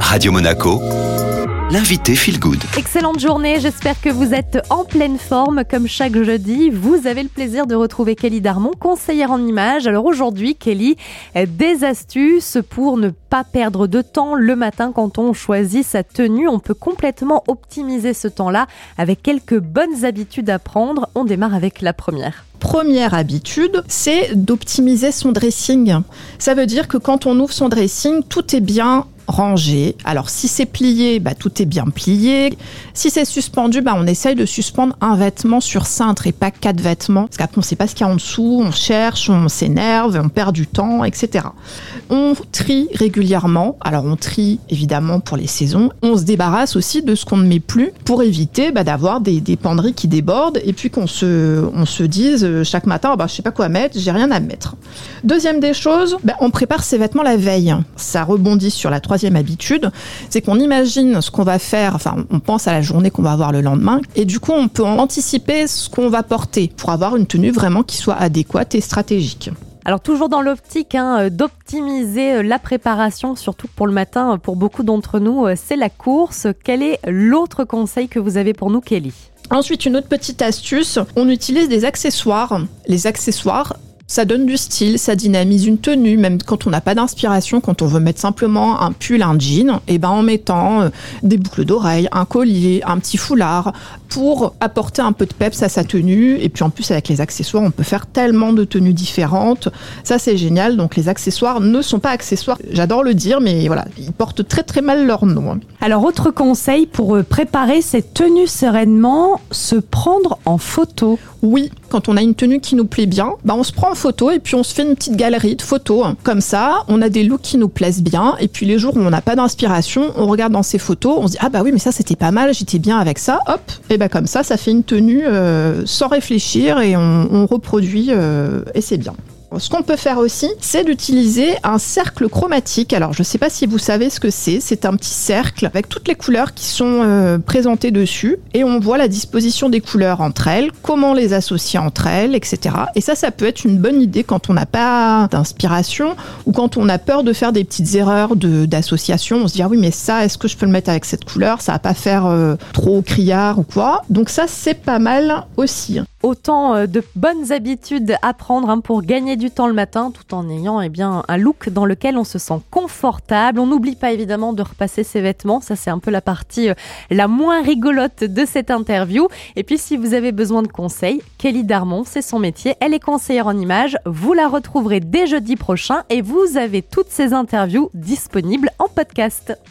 Radio Monaco, l'invité Feel Good. Excellente journée, j'espère que vous êtes en pleine forme comme chaque jeudi. Vous avez le plaisir de retrouver Kelly Darmon, conseillère en images. Alors aujourd'hui, Kelly, des astuces pour ne pas perdre de temps le matin quand on choisit sa tenue. On peut complètement optimiser ce temps-là avec quelques bonnes habitudes à prendre. On démarre avec la première première habitude, c'est d'optimiser son dressing. Ça veut dire que quand on ouvre son dressing, tout est bien rangé. Alors si c'est plié, bah, tout est bien plié. Si c'est suspendu, bah, on essaye de suspendre un vêtement sur cintre et pas quatre vêtements. Parce qu'après on ne sait pas ce qu'il y a en dessous, on cherche, on s'énerve, on perd du temps, etc. On trie régulièrement. Alors on trie évidemment pour les saisons. On se débarrasse aussi de ce qu'on ne met plus pour éviter bah, d'avoir des, penderies qui débordent et puis qu'on se, on se dise euh, chaque matin, oh, bah, je sais pas quoi mettre, j'ai rien à mettre. Deuxième des choses, bah, on prépare ses vêtements la veille. Ça rebondit sur la troisième troisième habitude, c'est qu'on imagine ce qu'on va faire, enfin on pense à la journée qu'on va avoir le lendemain, et du coup on peut anticiper ce qu'on va porter pour avoir une tenue vraiment qui soit adéquate et stratégique. Alors toujours dans l'optique hein, euh, d'optimiser euh, la préparation, surtout pour le matin, euh, pour beaucoup d'entre nous, c'est la course. Quel est l'autre conseil que vous avez pour nous, Kelly? Ensuite, une autre petite astuce, on utilise des accessoires. Les accessoires, ça donne du style, ça dynamise une tenue, même quand on n'a pas d'inspiration, quand on veut mettre simplement un pull, un jean, et ben en mettant euh, des boucles d'oreilles, un collier, un petit foulard, pour apporter un peu de peps à sa tenue. Et puis en plus avec les accessoires, on peut faire tellement de tenues différentes. Ça c'est génial. Donc les accessoires ne sont pas accessoires. J'adore le dire, mais voilà, ils portent très très mal leur nom. Alors autre conseil pour euh, préparer cette tenue sereinement, se prendre en photo. Oui, quand on a une tenue qui nous plaît bien, bah on se prend en photo et puis on se fait une petite galerie de photos. Comme ça, on a des looks qui nous plaisent bien. Et puis les jours où on n'a pas d'inspiration, on regarde dans ces photos, on se dit ah bah oui mais ça c'était pas mal, j'étais bien avec ça. Hop, et bah comme ça, ça fait une tenue euh, sans réfléchir et on, reproduit euh, et c'est bien. Ce qu'on peut faire aussi, c'est d'utiliser un cercle chromatique. Alors, je ne sais pas si vous savez ce que c'est. C'est un petit cercle avec toutes les couleurs qui sont euh, présentées dessus et on voit la disposition des couleurs entre elles, comment les associer entre elles, etc. Et ça, ça peut être une bonne idée quand on n'a pas d'inspiration ou quand on a peur de faire des petites erreurs d'association. On se dit ah oui, mais ça, est-ce que je peux le mettre avec cette couleur? Ça va pas faire euh, trop criard ou quoi. Donc ça, c'est pas mal aussi autant euh, de bonnes habitudes à prendre hein, pour gagner du temps le matin tout en ayant eh bien, un look dans lequel on se sent confortable. On n'oublie pas évidemment de repasser ses vêtements, ça c'est un peu la partie euh, la moins rigolote de cette interview. Et puis si vous avez besoin de conseils, Kelly Darmon, c'est son métier, elle est conseillère en images, vous la retrouverez dès jeudi prochain et vous avez toutes ces interviews disponibles en podcast.